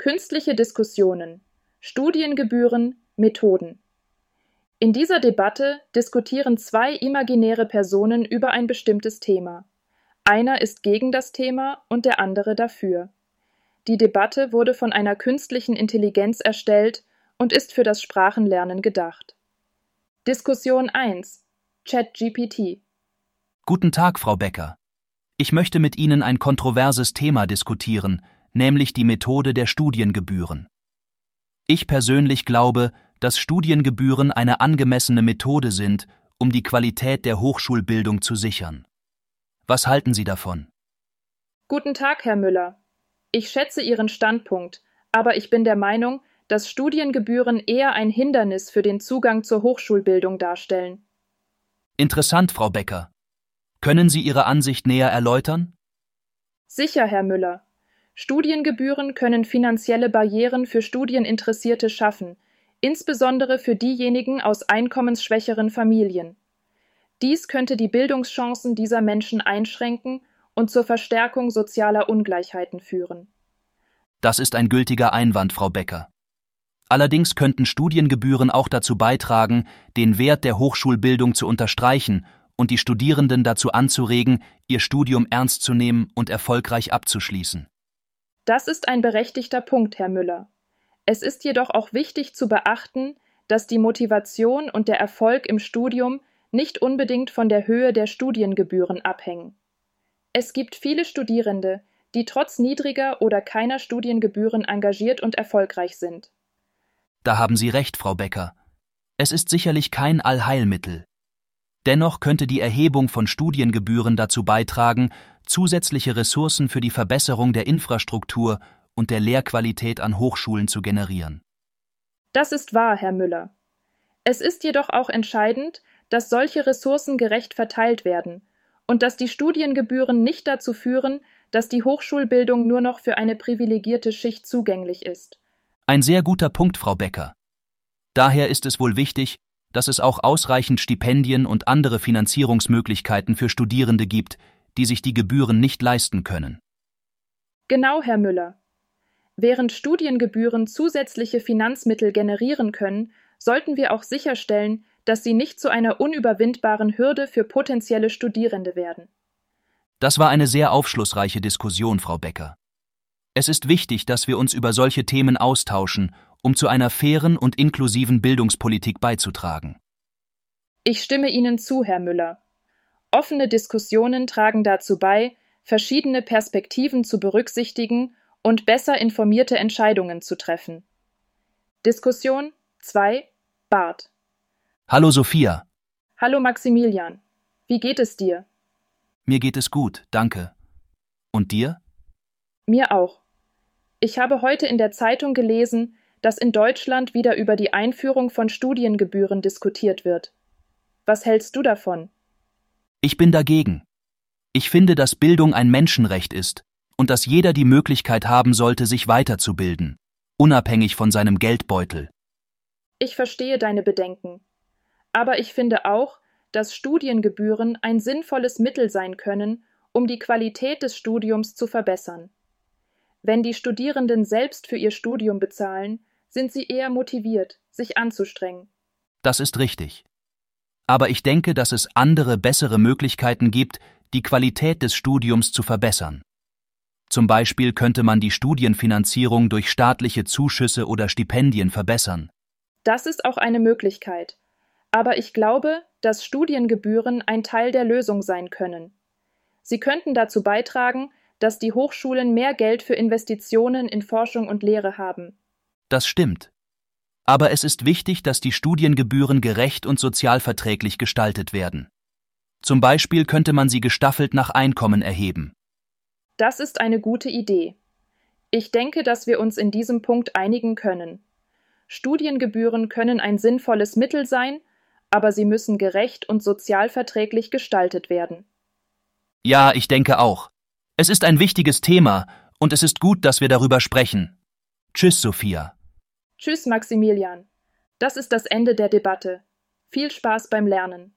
Künstliche Diskussionen, Studiengebühren, Methoden. In dieser Debatte diskutieren zwei imaginäre Personen über ein bestimmtes Thema. Einer ist gegen das Thema und der andere dafür. Die Debatte wurde von einer künstlichen Intelligenz erstellt und ist für das Sprachenlernen gedacht. Diskussion 1 ChatGPT Guten Tag, Frau Becker. Ich möchte mit Ihnen ein kontroverses Thema diskutieren, nämlich die Methode der Studiengebühren. Ich persönlich glaube, dass Studiengebühren eine angemessene Methode sind, um die Qualität der Hochschulbildung zu sichern. Was halten Sie davon? Guten Tag, Herr Müller. Ich schätze Ihren Standpunkt, aber ich bin der Meinung, dass Studiengebühren eher ein Hindernis für den Zugang zur Hochschulbildung darstellen. Interessant, Frau Becker. Können Sie Ihre Ansicht näher erläutern? Sicher, Herr Müller. Studiengebühren können finanzielle Barrieren für Studieninteressierte schaffen, insbesondere für diejenigen aus einkommensschwächeren Familien. Dies könnte die Bildungschancen dieser Menschen einschränken und zur Verstärkung sozialer Ungleichheiten führen. Das ist ein gültiger Einwand, Frau Becker. Allerdings könnten Studiengebühren auch dazu beitragen, den Wert der Hochschulbildung zu unterstreichen und die Studierenden dazu anzuregen, ihr Studium ernst zu nehmen und erfolgreich abzuschließen. Das ist ein berechtigter Punkt, Herr Müller. Es ist jedoch auch wichtig zu beachten, dass die Motivation und der Erfolg im Studium nicht unbedingt von der Höhe der Studiengebühren abhängen. Es gibt viele Studierende, die trotz niedriger oder keiner Studiengebühren engagiert und erfolgreich sind. Da haben Sie recht, Frau Becker. Es ist sicherlich kein Allheilmittel. Dennoch könnte die Erhebung von Studiengebühren dazu beitragen, zusätzliche Ressourcen für die Verbesserung der Infrastruktur und der Lehrqualität an Hochschulen zu generieren. Das ist wahr, Herr Müller. Es ist jedoch auch entscheidend, dass solche Ressourcen gerecht verteilt werden und dass die Studiengebühren nicht dazu führen, dass die Hochschulbildung nur noch für eine privilegierte Schicht zugänglich ist. Ein sehr guter Punkt, Frau Becker. Daher ist es wohl wichtig, dass es auch ausreichend Stipendien und andere Finanzierungsmöglichkeiten für Studierende gibt, die sich die Gebühren nicht leisten können. Genau, Herr Müller. Während Studiengebühren zusätzliche Finanzmittel generieren können, sollten wir auch sicherstellen, dass sie nicht zu einer unüberwindbaren Hürde für potenzielle Studierende werden. Das war eine sehr aufschlussreiche Diskussion, Frau Becker. Es ist wichtig, dass wir uns über solche Themen austauschen, um zu einer fairen und inklusiven Bildungspolitik beizutragen. Ich stimme Ihnen zu, Herr Müller. Offene Diskussionen tragen dazu bei, verschiedene Perspektiven zu berücksichtigen und besser informierte Entscheidungen zu treffen. Diskussion 2 Bart Hallo Sophia. Hallo Maximilian. Wie geht es dir? Mir geht es gut, danke. Und dir? Mir auch. Ich habe heute in der Zeitung gelesen, dass in Deutschland wieder über die Einführung von Studiengebühren diskutiert wird. Was hältst du davon? Ich bin dagegen. Ich finde, dass Bildung ein Menschenrecht ist und dass jeder die Möglichkeit haben sollte, sich weiterzubilden, unabhängig von seinem Geldbeutel. Ich verstehe deine Bedenken. Aber ich finde auch, dass Studiengebühren ein sinnvolles Mittel sein können, um die Qualität des Studiums zu verbessern. Wenn die Studierenden selbst für ihr Studium bezahlen, sind sie eher motiviert, sich anzustrengen. Das ist richtig. Aber ich denke, dass es andere, bessere Möglichkeiten gibt, die Qualität des Studiums zu verbessern. Zum Beispiel könnte man die Studienfinanzierung durch staatliche Zuschüsse oder Stipendien verbessern. Das ist auch eine Möglichkeit. Aber ich glaube, dass Studiengebühren ein Teil der Lösung sein können. Sie könnten dazu beitragen, dass die Hochschulen mehr Geld für Investitionen in Forschung und Lehre haben. Das stimmt. Aber es ist wichtig, dass die Studiengebühren gerecht und sozialverträglich gestaltet werden. Zum Beispiel könnte man sie gestaffelt nach Einkommen erheben. Das ist eine gute Idee. Ich denke, dass wir uns in diesem Punkt einigen können. Studiengebühren können ein sinnvolles Mittel sein, aber sie müssen gerecht und sozialverträglich gestaltet werden. Ja, ich denke auch. Es ist ein wichtiges Thema, und es ist gut, dass wir darüber sprechen. Tschüss, Sophia. Tschüss, Maximilian. Das ist das Ende der Debatte. Viel Spaß beim Lernen.